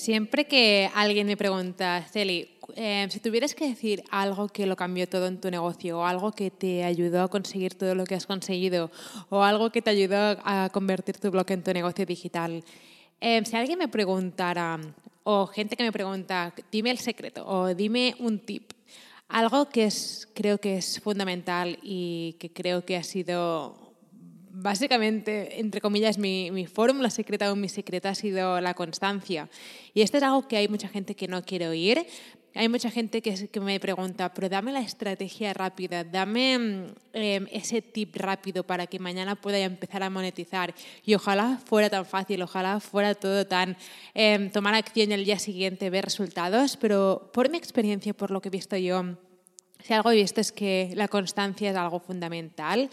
Siempre que alguien me pregunta, Celi, eh, si tuvieras que decir algo que lo cambió todo en tu negocio, o algo que te ayudó a conseguir todo lo que has conseguido, o algo que te ayudó a convertir tu blog en tu negocio digital, eh, si alguien me preguntara, o gente que me pregunta, dime el secreto, o dime un tip, algo que es, creo que es fundamental y que creo que ha sido básicamente, entre comillas, mi, fórmula secreta o mi secreta ha sido la constancia. Y esto es algo que hay mucha gente que no quiere oír. Hay mucha gente que, me pregunta, pero dame la estrategia rápida, dame em, ese tip rápido para que mañana pueda empezar a monetizar. Y ojalá fuera tan fácil, ojalá fuera todo tan em, tomar acción y el día siguiente ver resultados, pero por mi experiencia, por lo que he visto yo, si algo he visto es que la constancia es algo fundamental.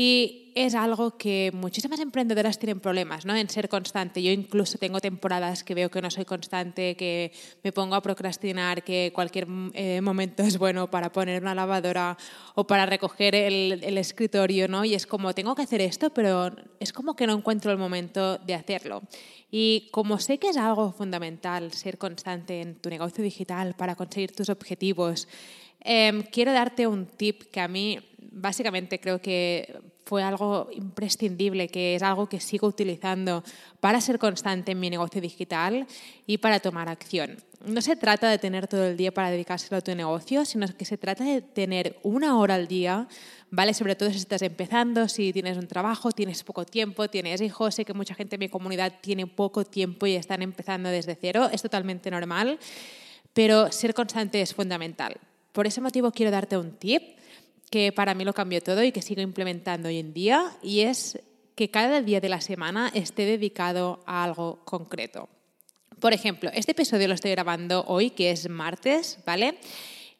Y es algo que muchísimas emprendedoras tienen problemas ¿no? en ser constante. Yo incluso tengo temporadas que veo que no soy constante, que me pongo a procrastinar, que cualquier eh, momento es bueno para poner una lavadora o para recoger el, el, escritorio. ¿no? Y es como, tengo que hacer esto, pero es como que no encuentro el momento de hacerlo. Y como sé que es algo fundamental ser constante en tu negocio digital para conseguir tus objetivos, eh, quiero darte un tip que a mí básicamente creo que fue algo imprescindible, que es algo que sigo utilizando para ser constante en mi negocio digital y para tomar acción. No se trata de tener todo el día para dedicárselo a tu negocio, sino que se trata de tener una hora al día, ¿vale? Sobre todo si estás empezando, si tienes un trabajo, tienes poco tiempo, tienes hijos, sé que mucha gente en mi comunidad tiene poco tiempo y están empezando desde cero, es totalmente normal, pero ser constante es fundamental. Por ese motivo quiero darte un tip que para mí lo cambió todo y que sigo implementando hoy en día, y es que cada día de la semana esté dedicado a algo concreto. Por ejemplo, este episodio lo estoy grabando hoy, que es martes, ¿vale?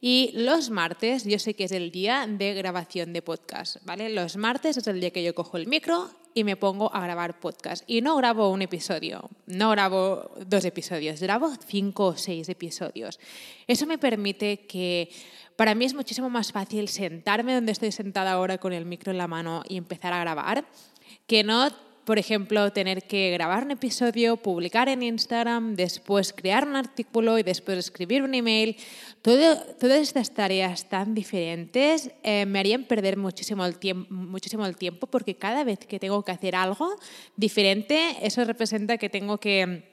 Y los martes yo sé que es el día de grabación de podcast, ¿vale? Los martes es el día que yo cojo el micro y me pongo a grabar podcast. Y no grabo un episodio, no grabo dos episodios, grabo cinco o seis episodios. Eso me permite que para mí es muchísimo más fácil sentarme donde estoy sentada ahora con el micro en la mano y empezar a grabar que no por ejemplo, tener que grabar un episodio, publicar en Instagram, después crear un artículo y después escribir un email. todas estas tareas tan diferentes eh, me harían perder muchísimo el, muchísimo el tiempo porque cada vez que tengo que hacer algo diferente, eso representa que tengo que,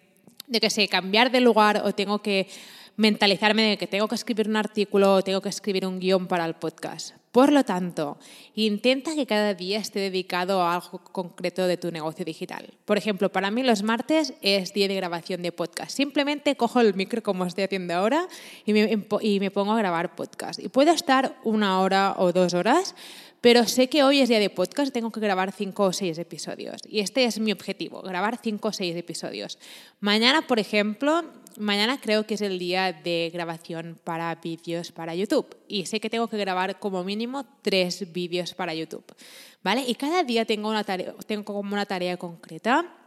de que sé, cambiar de lugar o tengo que mentalizarme de que tengo que escribir un artículo o tengo que escribir un guion para el podcast. Por lo tanto, intenta que cada día esté dedicado a algo concreto de tu negocio digital. Por ejemplo, para mí los martes es día de grabación de podcast. Simplemente cojo el micro como estoy haciendo ahora y me, me pongo a grabar podcast. Y puedo estar una hora o dos horas, pero sé que hoy es día de podcast, tengo que grabar cinco o seis episodios. Y este es mi objetivo, grabar cinco o seis episodios. Mañana, por ejemplo, mañana creo que es el día de grabación para vídeos para YouTube. Y sé que tengo que grabar como mínimo tres vídeos para YouTube. ¿Vale? Y cada día tengo, una tarea, tengo como una tarea concreta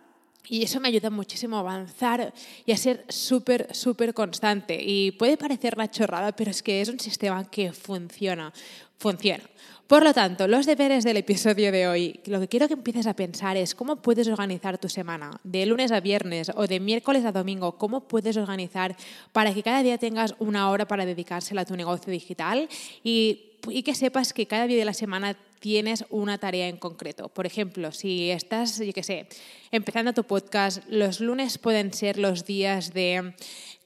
y eso me ayuda muchísimo a avanzar y a ser súper, súper constante. Y puede parecer una chorrada, pero es que es un sistema que funciona. Funciona. Por lo tanto, los deberes del episodio de hoy, lo que quiero que empieces a pensar es cómo puedes organizar tu semana, de lunes a viernes o de miércoles a domingo, cómo puedes organizar para que cada día tengas una hora para dedicársela a tu negocio digital y, y que sepas que cada día de la semana tienes una tarea en concreto. Por ejemplo, si estás, yo qué sé, empezando tu podcast, los lunes pueden ser los días de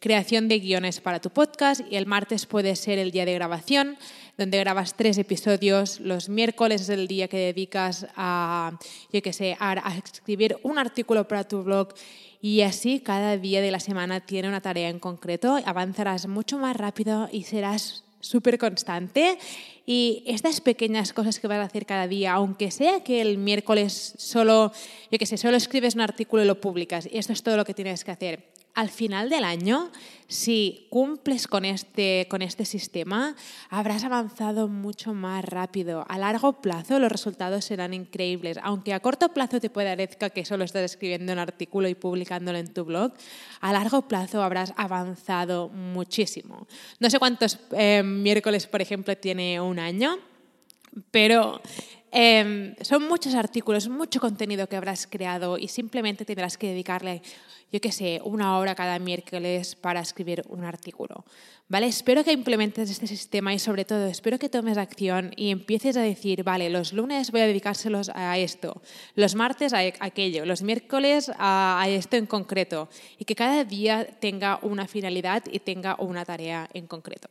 creación de guiones para tu podcast y el martes puede ser el día de grabación, donde grabas tres episodios. Los miércoles es el día que dedicas a, yo qué sé, a escribir un artículo para tu blog y así cada día de la semana tiene una tarea en concreto, avanzarás mucho más rápido y serás súper constante y estas pequeñas cosas que vas a hacer cada día, aunque sea que el miércoles solo, yo qué sé, solo escribes un artículo y lo publicas, y esto es todo lo que tienes que hacer al final del año, si cumples con este, con este sistema, habrás avanzado mucho más rápido. A largo plazo los resultados serán increíbles. Aunque a corto plazo te parezca que solo estás escribiendo un artículo y publicándolo en tu blog, a largo plazo habrás avanzado muchísimo. No sé cuántos eh, miércoles, por ejemplo, tiene un año, pero Em, son muchos artículos, mucho contenido que habrás creado y simplemente tendrás que dedicarle, yo qué sé, una hora cada miércoles para escribir un artículo. ¿Vale? Espero que implementes este sistema y sobre todo espero que tomes acción y empieces a decir, vale, los lunes voy a dedicárselos a esto, los martes a aquello, los miércoles a esto en concreto y que cada día tenga una finalidad y tenga una tarea en concreto.